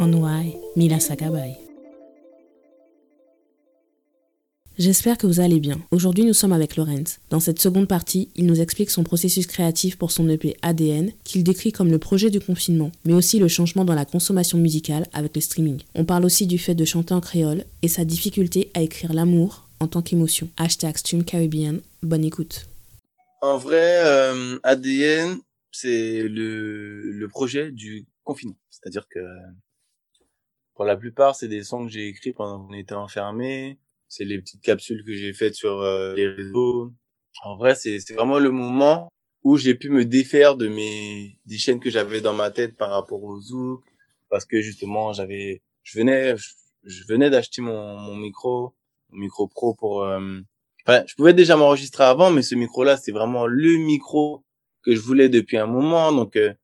Onwai Mila Sakabay. J'espère que vous allez bien. Aujourd'hui, nous sommes avec Lorenz. Dans cette seconde partie, il nous explique son processus créatif pour son EP ADN, qu'il décrit comme le projet du confinement, mais aussi le changement dans la consommation musicale avec le streaming. On parle aussi du fait de chanter en créole et sa difficulté à écrire l'amour en tant qu'émotion. Hashtag Stream Caribbean. Bonne écoute. En vrai, euh, ADN, c'est le projet du confinement. C'est-à-dire que pour la plupart, c'est des sons que j'ai écrits pendant qu'on était enfermé. C'est les petites capsules que j'ai faites sur euh, les réseaux. En vrai, c'est vraiment le moment où j'ai pu me défaire de mes des chaînes que j'avais dans ma tête par rapport au zouk parce que justement j'avais je venais je, venais d'acheter mon, mon micro mon micro pro pour euh, je pouvais déjà m'enregistrer avant mais ce micro là c'est vraiment le micro que je voulais depuis un moment donc euh,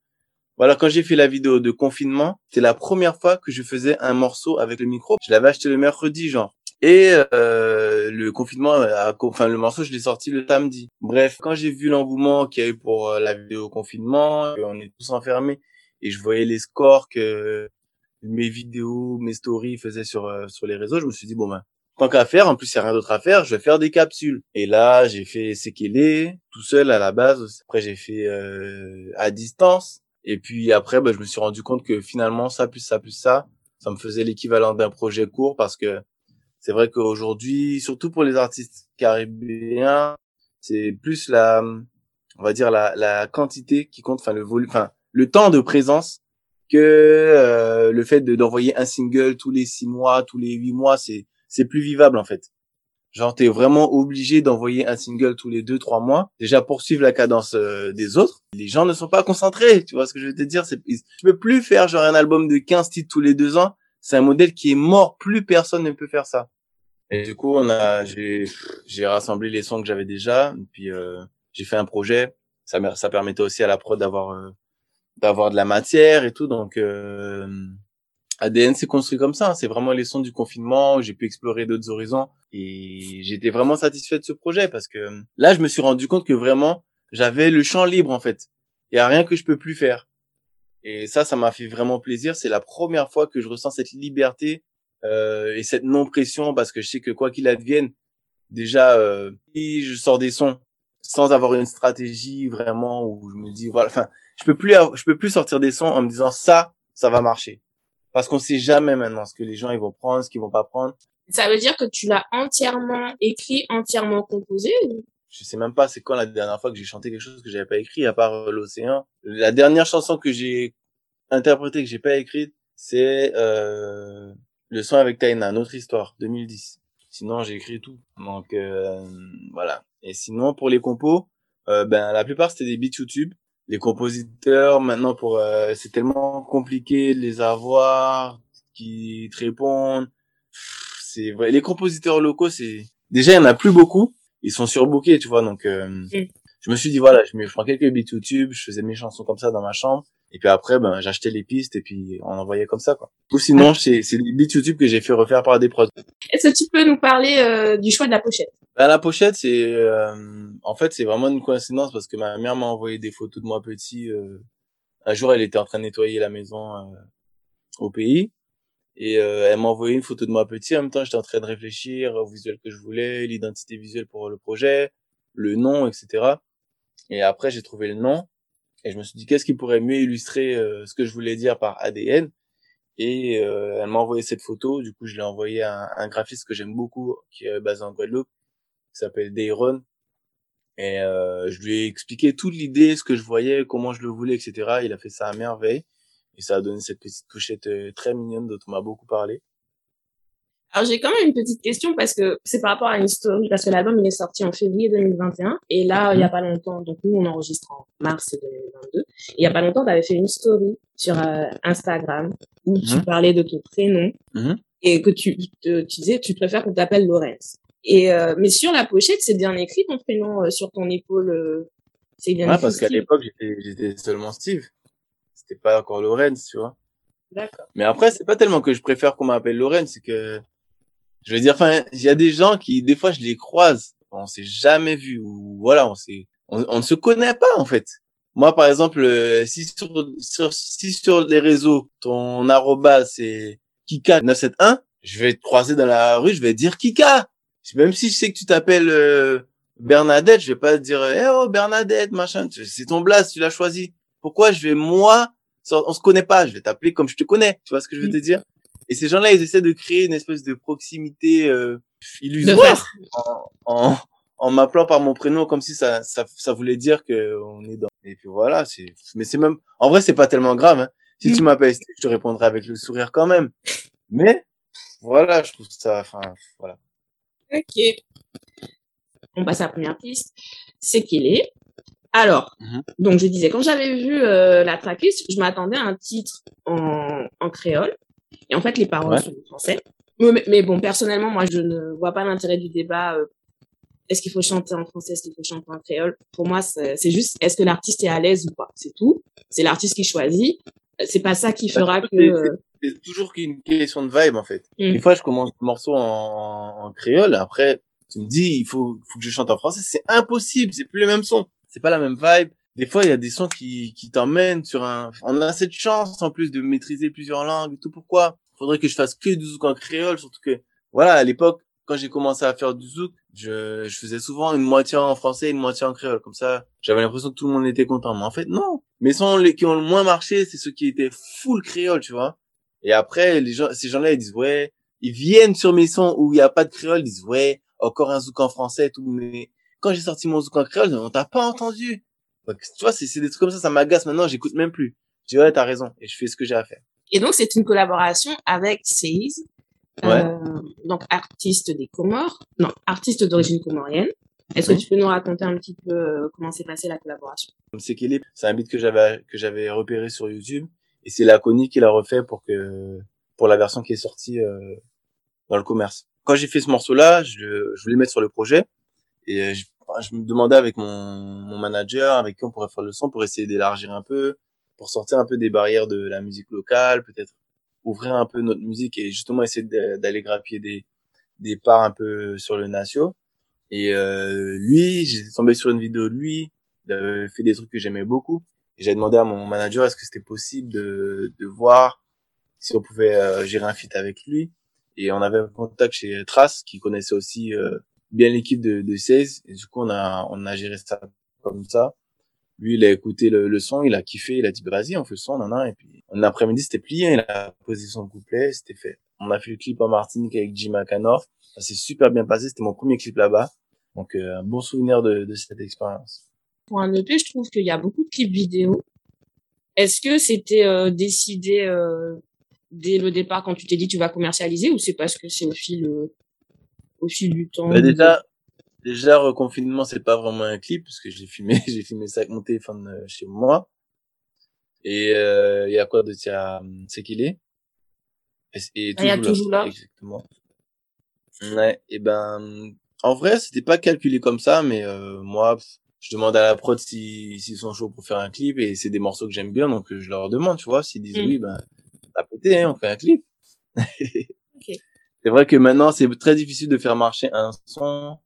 voilà, quand j'ai fait la vidéo de confinement, c'est la première fois que je faisais un morceau avec le micro. Je l'avais acheté le mercredi, genre. Et euh, le confinement, enfin le morceau, je l'ai sorti le samedi. Bref, quand j'ai vu l'engouement qu'il y a eu pour euh, la vidéo confinement, on est tous enfermés, et je voyais les scores que mes vidéos, mes stories faisaient sur euh, sur les réseaux, je me suis dit bon ben tant qu'à faire, en plus il n'y a rien d'autre à faire, je vais faire des capsules. Et là, j'ai fait Sekele tout seul à la base. Après, j'ai fait euh, à distance. Et puis après, bah, je me suis rendu compte que finalement, ça plus ça plus ça, ça me faisait l'équivalent d'un projet court parce que c'est vrai qu'aujourd'hui, surtout pour les artistes caribéens, c'est plus la, on va dire la, la quantité qui compte, enfin le volume, enfin le temps de présence que euh, le fait de d'envoyer un single tous les six mois, tous les huit mois, c'est c'est plus vivable en fait. Genre, t'es vraiment obligé d'envoyer un single tous les deux, trois mois. Déjà, poursuivre la cadence euh, des autres. Les gens ne sont pas concentrés. Tu vois ce que je veux te dire? C'est, tu peux plus faire genre un album de 15 titres tous les deux ans. C'est un modèle qui est mort. Plus personne ne peut faire ça. Et du coup, on a, j'ai, j'ai rassemblé les sons que j'avais déjà. Puis, euh, j'ai fait un projet. Ça, ça permettait aussi à la prod d'avoir, euh, d'avoir de la matière et tout. Donc, ADN s'est construit comme ça. Hein. C'est vraiment les sons du confinement. J'ai pu explorer d'autres horizons et j'étais vraiment satisfait de ce projet parce que là, je me suis rendu compte que vraiment, j'avais le champ libre en fait. Il y a rien que je peux plus faire. Et ça, ça m'a fait vraiment plaisir. C'est la première fois que je ressens cette liberté euh, et cette non pression parce que je sais que quoi qu'il advienne, déjà, euh, si je sors des sons sans avoir une stratégie vraiment où je me dis voilà, enfin, je peux plus, je peux plus sortir des sons en me disant ça, ça va marcher parce qu'on sait jamais maintenant ce que les gens ils vont prendre, ce qu'ils vont pas prendre. Ça veut dire que tu l'as entièrement écrit, entièrement composé Je sais même pas c'est quand la dernière fois que j'ai chanté quelque chose que j'avais pas écrit à part euh, l'océan. La dernière chanson que j'ai interprétée que j'ai pas écrite, c'est euh, le son avec Taina, notre histoire, 2010. Sinon j'ai écrit tout. Donc euh, voilà. Et sinon pour les compos, euh, ben la plupart c'était des beats YouTube les compositeurs maintenant pour euh, c'est tellement compliqué de les avoir qui te répondent. C'est vrai. Les compositeurs locaux c'est déjà il y en a plus beaucoup. Ils sont surbookés tu vois donc euh, mm. je me suis dit voilà je me prends quelques beats YouTube je faisais mes chansons comme ça dans ma chambre et puis après ben j'achetais les pistes et puis on envoyait comme ça quoi ou sinon c'est c'est des beats YouTube que j'ai fait refaire par des prods est-ce que tu peux nous parler euh, du choix de la pochette? Bah, la pochette, c'est euh, en fait c'est vraiment une coïncidence parce que ma mère m'a envoyé des photos de moi petit. Euh, un jour, elle était en train de nettoyer la maison euh, au pays et elle m'a envoyé une photo de moi petit. En même temps, j'étais en train de réfléchir au visuel que je voulais, l'identité visuelle pour le projet, le nom, etc. Et après, j'ai trouvé le nom et je me suis dit qu'est-ce qui pourrait mieux illustrer ce que je voulais dire par ADN. Et elle m'a envoyé cette photo. Du coup, je l'ai envoyé à un graphiste que j'aime beaucoup, qui est basé en Guadeloupe qui s'appelle Dayron. Et euh, je lui ai expliqué toute l'idée, ce que je voyais, comment je le voulais, etc. Il a fait ça à merveille. Et ça a donné cette petite pochette euh, très mignonne dont on m'a beaucoup parlé. Alors j'ai quand même une petite question parce que c'est par rapport à une story, parce que l'album il est sorti en février 2021 et là il y a pas longtemps, donc nous on enregistre en mars 2022, et il y a pas longtemps tu avais fait une story sur euh, Instagram où tu Mhm. parlais de ton prénom Mhm. et que tu, te- tu disais tu préfères qu'on t'appelle Lorenz. Et euh, mais sur la pochette c'est bien écrit ton prénom euh, sur ton épaule, euh, c'est bien Ouais, écrit. parce qu'à l'époque, j'étais, j'étais seulement Steve. C'était pas encore Lorenz, tu vois. D'accord. Mais après, c'est pas tellement que je préfère qu'on m'appelle Lorenz, c'est que, je veux dire, enfin, il y a des gens qui, des fois, je les croise. On s'est jamais vu, ou voilà, on s'est, on, on ne se connaît pas, en fait. Moi, par exemple, euh, si sur, sur, si sur les réseaux, ton arroba, c'est Kika971, je vais te croiser dans la rue, je vais te dire Kika. Même si je sais que tu t'appelles, euh, Bernadette, je vais pas te dire, eh oh, Bernadette, machin, c'est ton blast, tu l'as choisi. Pourquoi je vais, moi, on se connaît pas, je vais t'appeler comme je te connais, tu vois ce que je veux te dire? Et ces gens-là, ils essaient de créer une espèce de proximité, euh, De illusoire en, en, en m'appelant par mon prénom comme si ça, ça, ça voulait dire que on est dans. Et puis voilà, c'est, mais c'est même, en vrai, c'est pas tellement grave, hein. Si tu Mm. m'appelles, Steve, je te répondrai avec le sourire quand même. Mais, voilà, je trouve ça, enfin, voilà. Ok. On passe à la première piste. C'est qu'il est. Alors, Mhm. donc je disais, quand j'avais vu euh, la tracklist, je m'attendais à un titre en, en créole. Et en fait, les paroles Ouais. sont en français. Mais, mais bon, personnellement, moi, je ne vois pas l'intérêt du débat. euh, est-ce qu'il faut chanter en français, est-ce qu'il faut chanter en créole? Pour moi, c'est c'est juste, est-ce que l'artiste est à l'aise ou pas? C'est tout. C'est l'artiste qui choisit. C'est pas ça qui fera que... c'est- euh, c'est toujours qu'une question de vibe en fait. Mm. Des fois, je commence le morceau en, en créole, après, tu me dis, il faut, faut que je chante en français. C'est impossible, c'est plus le même son. C'est pas la même vibe. Des fois, il y a des sons qui, qui t'emmènent sur un... On a cette chance, en plus, de maîtriser plusieurs langues et tout. Pourquoi? Faudrait que je fasse que du zouk en créole, surtout que, voilà, à l'époque, quand j'ai commencé à faire du zouk, je, je faisais souvent une moitié en français une moitié en créole. Comme ça, j'avais l'impression que tout le monde était content. Mais en fait, non. Mes sons les, qui ont le moins marché, c'est ceux qui étaient full créole, tu vois. Et après, les gens, ces gens-là, ils disent, ouais, ils viennent sur mes sons où il n'y a pas de créole, ils disent, ouais, encore un zouk en français et tout. Mais quand j'ai sorti mon zouk en créole, on t'a pas entendu. Donc, tu vois, c'est des trucs comme ça, ça m'agace maintenant, j'écoute même plus. Je dis, ouais, t'as raison. Et je fais ce que j'ai à faire. Et donc, c'est une collaboration avec Seize, Ouais. euh, donc artiste des Comores, non, artiste d'origine comorienne. Est-ce Mhm. que tu peux nous raconter un petit peu euh, comment s'est passée la collaboration? C'est est, c'est un beat que j'avais, que j'avais repéré sur YouTube. Et c'est Laconi qui l'a refait pour que, pour la version qui est sortie, euh, dans le commerce. Quand j'ai fait ce morceau-là, je, je voulais mettre sur le projet. Et euh, je, je me demandais avec mon, mon manager, avec qui on pourrait faire le son pour essayer d'élargir un peu, pour sortir un peu des barrières de la musique locale, peut-être ouvrir un peu notre musique et justement essayer d'aller grappiller des, des parts un peu sur le natio. Et euh, lui, j'ai tombé sur une vidéo de lui, il avait fait des trucs que j'aimais beaucoup. Et j'ai demandé à mon manager est-ce que c'était possible de, de voir si on pouvait euh, gérer un feat avec lui? Et on avait un contact chez Trace qui connaissait aussi euh, bien l'équipe de, de 16. Et du coup, on a, on a géré ça comme ça. Lui, il a écouté le, le son, il a kiffé, il a dit vas-y, on fait le son, nan, nan. Et puis, en après-midi, c'était plié, il a posé son couplet, c'était fait. On a fait le clip en Martinique avec Jim Akanor. Ça s'est super bien passé, c'était mon premier clip là-bas. Donc, euh, un bon souvenir de, de cette expérience. Pour un EP, je trouve qu'il y a beaucoup de clips vidéo. Est-ce que c'était euh, décidé euh, dès le départ quand tu t'es dit tu vas commercialiser ou c'est parce que c'est au fil au fil du temps Bah, déjà, déjà, reconfinement, c'est pas vraiment un clip, parce que j'ai filmé, j'ai filmé ça avec mon téléphone euh, chez moi. Et, euh, il y a quoi de ça, c'est qu'il est? Et, et Ah, il y a toujours là. Exactement. Ouais, et ben, en vrai, c'était pas calculé comme ça, mais, euh, moi, je demande à la prod si, s'ils sont chauds pour faire un clip, et c'est des morceaux que j'aime bien, donc euh, je leur demande, tu vois, s'ils disent Mm. oui, ben, t'as pété, hein, on fait un clip. C'est vrai que maintenant, c'est très difficile de faire marcher un son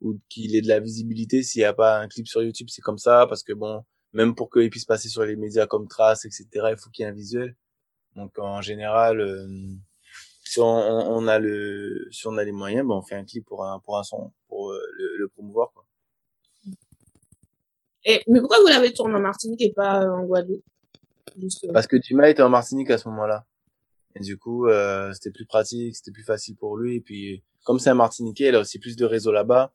ou qu'il ait de la visibilité s'il n'y a pas un clip sur YouTube, c'est comme ça, parce que bon, même pour qu'il puisse passer sur les médias comme Trace, etc., il faut qu'il y ait un visuel. Donc en général, euh, si on, a le, si on a les moyens, ben on fait un clip pour un pour un son, pour euh, le, le promouvoir. Quoi. Et, mais pourquoi vous l'avez tourné en Martinique et pas euh, en Guadeloupe Parce que Jima était en Martinique à ce moment-là. Et du coup, euh, c'était plus pratique, c'était plus facile pour lui. Et puis, comme c'est un Martiniquais, il a aussi plus de réseau là-bas.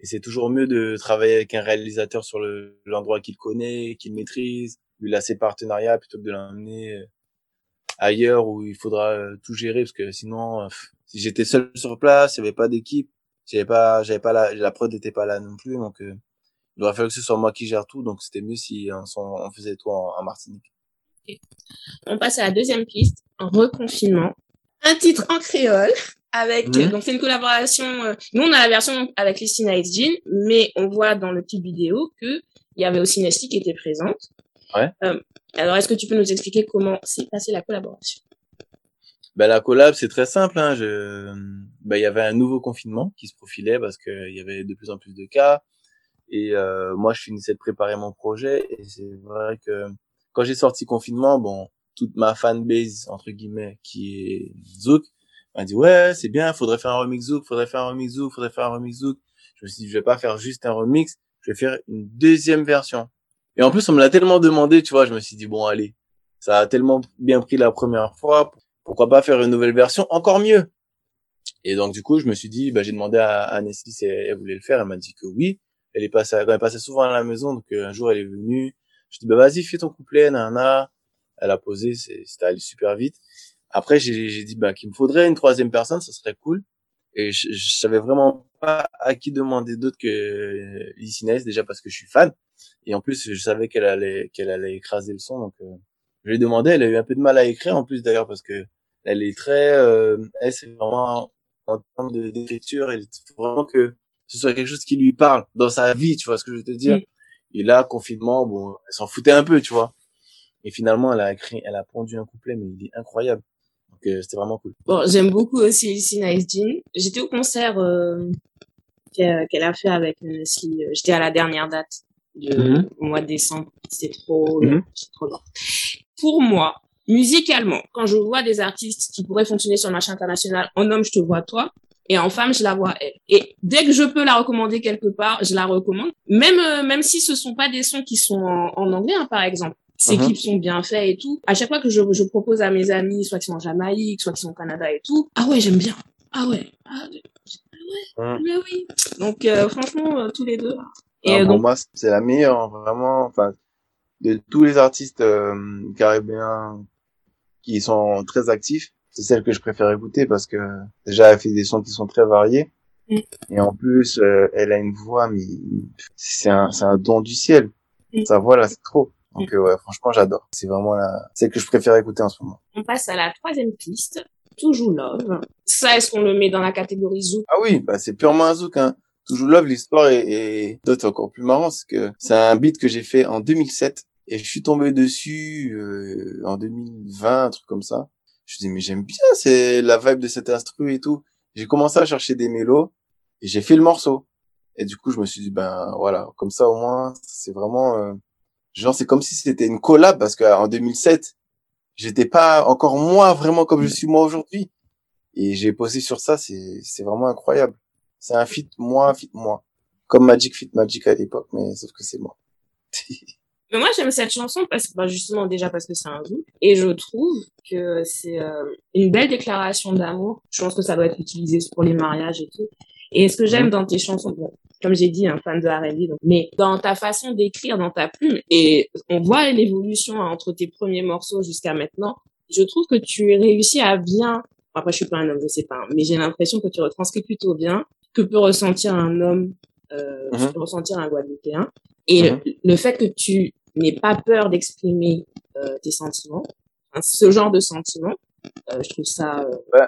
Et c'est toujours mieux de travailler avec un réalisateur sur le- l'endroit qu'il connaît, qu'il maîtrise, où il partenariats, plutôt que de l'emmener euh, ailleurs où il faudra euh, tout gérer, parce que sinon, euh, si j'étais seul sur place, il n'y avait pas d'équipe, j'avais pas, j'avais pas la, la prod n'était pas là non plus, donc euh, il aurait fallu que ce soit moi qui gère tout, donc c'était mieux si on faisait tout en, Martinique. On passe à la deuxième piste, reconfinement. Un titre en créole avec donc c'est une collaboration. Euh, nous on a la version avec Christina Ice Jean, mais on voit dans le petit vidéo que il y avait aussi Nestlé qui était présente. Ouais. Euh, alors est-ce que tu peux nous expliquer comment s'est passée la collaboration? Ben, la collab, c'est très simple. Hein. Je... Ben, il y avait un nouveau confinement qui se profilait parce qu'il y avait de plus en plus de cas. Et euh, moi, je finissais de préparer mon projet. Et c'est vrai que quand j'ai sorti confinement, bon, toute ma fanbase, entre guillemets, qui est Zouk, m'a dit, ouais, c'est bien, faudrait faire un remix Zouk, faudrait faire un remix Zouk, faudrait faire un remix Zouk. Je me suis dit, je vais pas faire juste un remix, je vais faire une deuxième version. Et en plus, on me l'a tellement demandé, tu vois, je me suis dit, bon, allez, ça a tellement bien pris la première fois, pourquoi pas faire une nouvelle version encore mieux? Et donc du coup, je me suis dit, bah, j'ai demandé à, à si elle, voulait le faire. Elle m'a dit que oui. Elle est passée, elle passait souvent à la maison, donc euh, un jour elle est venue. Je dis bah vas-y, fais ton couplet, nana. Elle a posé, c'était allé super vite. Après, j'ai dit bah qu'il me faudrait une troisième personne, ça serait cool. Et je, je savais vraiment pas à qui demander d'autre que euh, Licines, déjà parce que je suis fan. Et en plus, je savais qu'elle allait qu'elle allait écraser le son, donc euh, je lui ai demandé. Elle a eu un peu de mal à écrire en plus d'ailleurs parce que elle est très, euh, elle c'est vraiment en termes d'écriture, il faut vraiment que ce soit quelque chose qui lui parle dans sa vie, tu vois ce que je veux te dire? Et là, confinement, bon, elle s'en foutait un peu, tu vois. Et finalement, elle a écrit, elle a pondu un couplet, mais il est incroyable. Donc euh, c'était vraiment cool. Bon, j'aime beaucoup aussi Lucy Nice Jean. J'étais au concert euh, qu'elle a fait avec Nestlé. J'étais à la dernière date du mhm. mois de décembre. C'est trop, mm trop long. Pour moi, musicalement, quand je vois des artistes qui pourraient fonctionner sur le marché international, en homme, je te vois toi, et en femme, je la vois elle. Et dès que je peux la recommander quelque part, je la recommande. Même euh, même si ce sont pas des sons qui sont en, anglais, hein, par exemple. Ces uh-huh. clips sont bien faits et tout. À chaque fois que je, je propose à mes amis, soit qui sont en Jamaïque, soit qui sont au Canada et tout, ah ouais, j'aime bien. Ah ouais. Ah ouais. Hein. Mais oui. Donc euh, franchement, euh, tous les deux. Et pour moi, c'est la meilleure, vraiment. Enfin, de tous les artistes caribéens qui sont très actifs, c'est celle que je préfère écouter parce que déjà elle fait des sons qui sont très variés mm. et en plus euh, elle a une voix mais c'est un c'est un don du ciel. Mm. Sa voix là c'est trop. Donc mm. euh, ouais, franchement j'adore. C'est vraiment la celle que je préfère écouter en ce moment. On passe à la troisième piste. Toujours Love. Ça, est-ce qu'on le met dans la catégorie Zouk Ah oui, bah c'est purement un Zouk. Hein. Toujours Love, l'histoire est, est... d'autres encore plus marrant, c'est que c'est un beat que j'ai fait en 2007 et je suis tombé dessus euh, en 2020, un truc comme ça. Je dis mais j'aime bien, c'est la vibe de cet instru et tout. J'ai commencé à chercher des mélos et j'ai fait le morceau. Et du coup, je me suis dit ben voilà, comme ça au moins, c'est vraiment euh, genre c'est comme si c'était une collab parce qu'en 2007, j'étais pas encore moi vraiment comme je suis moi aujourd'hui. Et j'ai posé sur ça, c'est c'est vraiment incroyable. C'est un fit moi, fit moi. Comme Magic Fit Magic à l'époque, mais sauf que c'est moi. Mais moi, j'aime cette chanson parce que, bah, justement, déjà parce que c'est un zouk. Et je trouve que c'est euh, une belle déclaration d'amour. Je pense que ça doit être utilisé pour les mariages et tout. Et ce que j'aime dans tes chansons, bon, comme j'ai dit, un fan de R&B, mais dans ta façon d'écrire, dans ta plume, et on voit l'évolution entre tes premiers morceaux jusqu'à maintenant, je trouve que tu réussis à bien, après je suis pas un homme, je sais pas, mais j'ai l'impression que tu retranscris plutôt bien que peut ressentir un homme, euh, mm ressentir un Guadeloupéen. Et mhm. le fait que tu n'aie pas peur d'exprimer euh, tes sentiments, ce genre de sentiments. Euh, je trouve ça. Euh...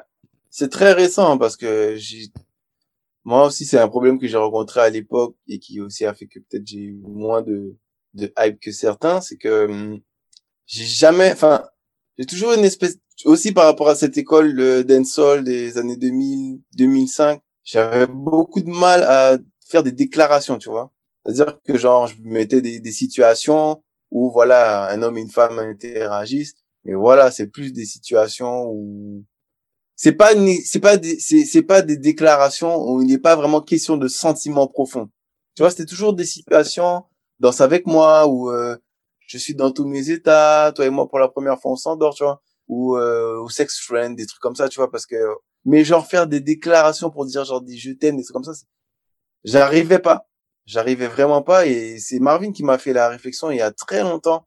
c'est très récent hein, parce que j'ai moi aussi c'est un problème que j'ai rencontré à l'époque et qui aussi a fait que peut-être j'ai eu moins de de hype que certains, c'est que hum, j'ai jamais, enfin, j'ai toujours une espèce aussi par rapport à cette école de dancehall des années 2000, 2005, j'avais beaucoup de mal à faire des déclarations, tu vois. C'est-à-dire que genre, je mettais des, des situations où voilà, un homme et une femme interagissent, mais voilà, c'est plus des situations où c'est pas c'est pas c'est pas des déclarations où il n'est pas vraiment question de sentiments profonds. Tu vois, c'était toujours des situations danse avec moi où euh, je suis dans tous mes états, toi et moi pour la première fois on s'endort, tu vois, ou euh, ou sex friend, des trucs comme ça, tu vois, parce que mais genre faire des déclarations pour dire genre des je t'aime, des trucs comme ça, j'arrivais pas j'arrivais vraiment pas et c'est Marvin qui m'a fait la réflexion il y a très longtemps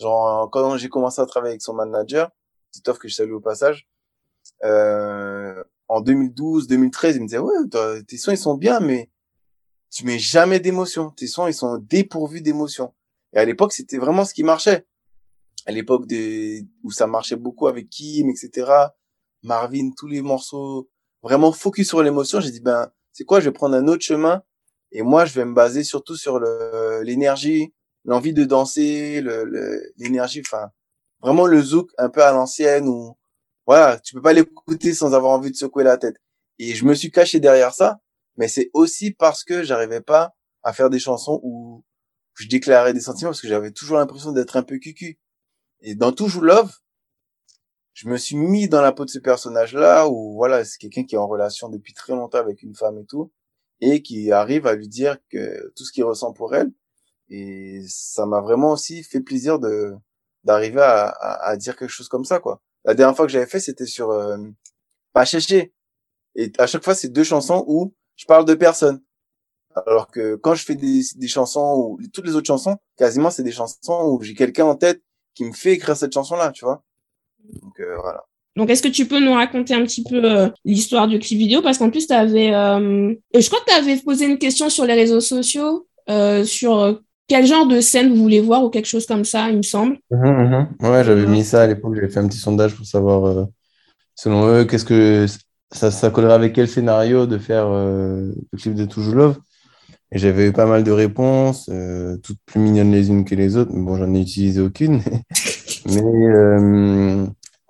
genre quand j'ai commencé à travailler avec son manager Titoff que je salue au passage euh, en 2012, 2013, il me disait, ouais, tes sons, ils sont bien, mais tu mets jamais d'émotion. Tes sons, ils sont dépourvus d'émotion. Et à l'époque, c'était vraiment ce qui marchait. À l'époque des, où ça marchait beaucoup avec Kim, etc. Marvin, tous les morceaux, vraiment focus sur l'émotion. J'ai dit, ben, c'est quoi, je vais prendre un autre chemin. Et moi, je vais me baser surtout sur le, l'énergie, l'envie de danser, le, l'énergie, enfin, vraiment le zouk un peu à l'ancienne où, voilà, tu peux pas l'écouter sans avoir envie de secouer la tête. Et je me suis caché derrière ça, mais c'est aussi parce que j'arrivais pas à faire des chansons où je déclarais des sentiments parce que j'avais toujours l'impression d'être un peu cucu. Et dans Toujours Love, je me suis mis dans la peau de ce personnage-là où voilà, c'est quelqu'un qui est en relation depuis très longtemps avec une femme et tout, et qui arrive à lui dire que tout ce qu'il ressent pour elle. Et ça m'a vraiment aussi fait plaisir de d'arriver à, à, dire quelque chose comme ça, quoi. La dernière fois que j'avais fait, c'était sur euh, Pas chercher. Et à chaque fois, c'est deux chansons où je parle de personne. Alors que quand je fais des, des chansons ou toutes les autres chansons, quasiment c'est des chansons où j'ai quelqu'un en tête qui me fait écrire cette chanson-là, tu vois. Donc euh, voilà. Donc, est-ce que tu peux nous raconter un petit peu euh, l'histoire du clip vidéo? Parce qu'en plus, tu avais. Euh, je crois que tu avais posé une question sur les réseaux sociaux sur quel genre de scène vous voulez voir ou quelque chose comme ça, il me semble. Mhm, mhm. Ouais, j'avais mis ça à l'époque. J'avais fait un petit sondage pour savoir, selon eux, qu'est-ce que ça, ça collerait avec quel scénario de faire le clip de Toujours Love. Et j'avais eu pas mal de réponses, toutes plus mignonnes les unes que les autres. Mais bon, j'en ai utilisé aucune. Mais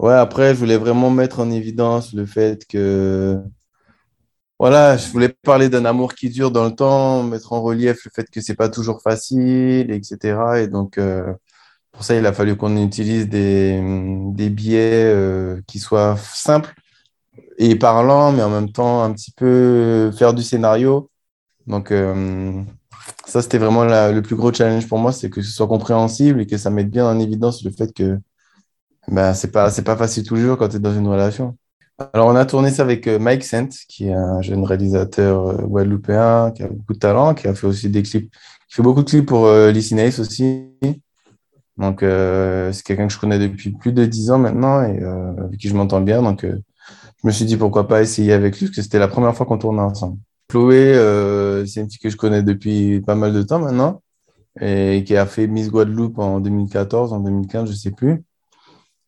Ouais, après, je voulais vraiment mettre en évidence le fait que, voilà, je voulais parler d'un amour qui dure dans le temps, mettre en relief le fait que c'est pas toujours facile, etc. Et donc, euh, pour ça, il a fallu qu'on utilise des, des biais euh, qui soient simples et parlants, mais en même temps un petit peu faire du scénario. Donc, euh, ça, c'était vraiment le plus gros challenge pour moi, c'est que ce soit compréhensible et que ça mette bien en évidence le fait que ben, c'est pas, c'est pas facile toujours quand tu es dans une relation. Alors, on a tourné ça avec euh, Mike Sent, qui est un jeune réalisateur euh, guadeloupéen, qui a beaucoup de talent, qui a fait aussi des clips, qui fait beaucoup de clips pour euh, aussi. Donc, euh, c'est quelqu'un que je connais depuis plus de dix ans maintenant et avec qui je m'entends bien. Donc, je me suis dit pourquoi pas essayer avec lui, parce que c'était la première fois qu'on tournait ensemble. Chloé, c'est une fille que je connais depuis pas mal de temps maintenant et qui a fait Miss Guadeloupe en 2014, en 2015, je sais plus.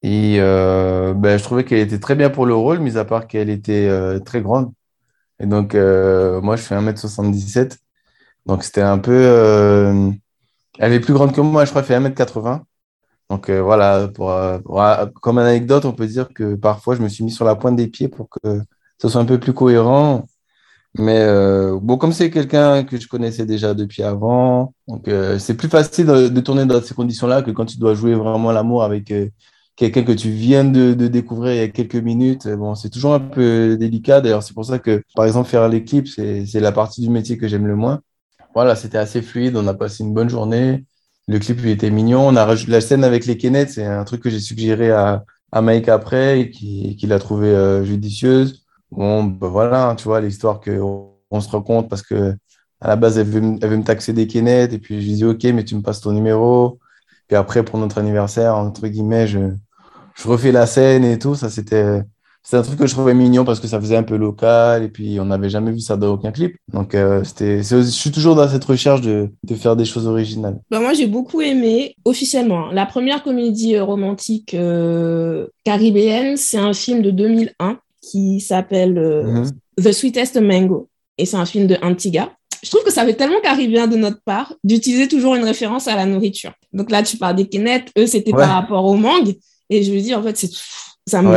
Et euh, ben, je trouvais qu'elle était très bien pour le rôle, mis à part qu'elle était euh, très grande. Et donc, euh, moi, je fais 1m77. Donc, c'était un peu. elle est plus grande que moi, je crois qu'elle fait 1m80. Donc, voilà, pour, comme anecdote, on peut dire que parfois, je me suis mis sur la pointe des pieds pour que ce soit un peu plus cohérent. Mais bon, comme c'est quelqu'un que je connaissais déjà depuis avant, donc c'est plus facile de, tourner dans ces conditions-là que quand tu dois jouer vraiment l'amour avec quelqu'un que tu viens de, découvrir il y a quelques minutes, bon, c'est toujours un peu délicat. D'ailleurs, c'est pour ça que, par exemple, faire les clips, c'est la partie du métier que j'aime le moins. Voilà, c'était assez fluide. On a passé une bonne journée. Le clip il était mignon. On a rajouté la scène avec les Kenneth. C'est un truc que j'ai suggéré à, à Mike après et qui, qui l'a trouvé euh, judicieuse. Bon, ben voilà, tu vois, l'histoire qu'on on se rend parce que à la base, elle veut, elle veut me taxer des Kenneth et puis je lui dis, OK, mais tu me passes ton numéro. Puis après, pour notre anniversaire, entre guillemets, je, je refais la scène et tout. Ça, c'était c'est un truc que je trouvais mignon parce que ça faisait un peu local et puis on n'avait jamais vu ça dans aucun clip. Donc, euh, c'était, je suis toujours dans cette recherche de, de faire des choses originales. Bah moi, j'ai beaucoup aimé, officiellement, hein. la première comédie euh, romantique euh, caribéenne, c'est un film de 2001 qui s'appelle mhm. The Sweetest Mango. Et c'est un film de Antigua. Je trouve que ça fait tellement caribéen de notre part d'utiliser toujours une référence à la nourriture. Donc là, tu parles des Kenneth, eux, c'était par rapport au mangue. Et je me dis, en fait, c'est ça me...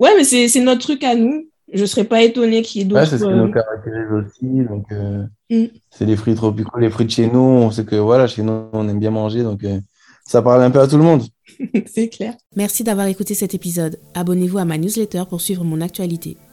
Ouais, mais c'est notre truc à nous. Je serais pas étonnée qu'il y ait d'autres. Ouais, c'est ce qui nous caractérise aussi. Donc, euh, mm. c'est les fruits tropicaux, les fruits de chez nous. On sait que voilà, chez nous, on aime bien manger. Donc, euh, ça parle un peu à tout le monde. c'est clair. Merci d'avoir écouté cet épisode. Abonnez-vous à ma newsletter pour suivre mon actualité.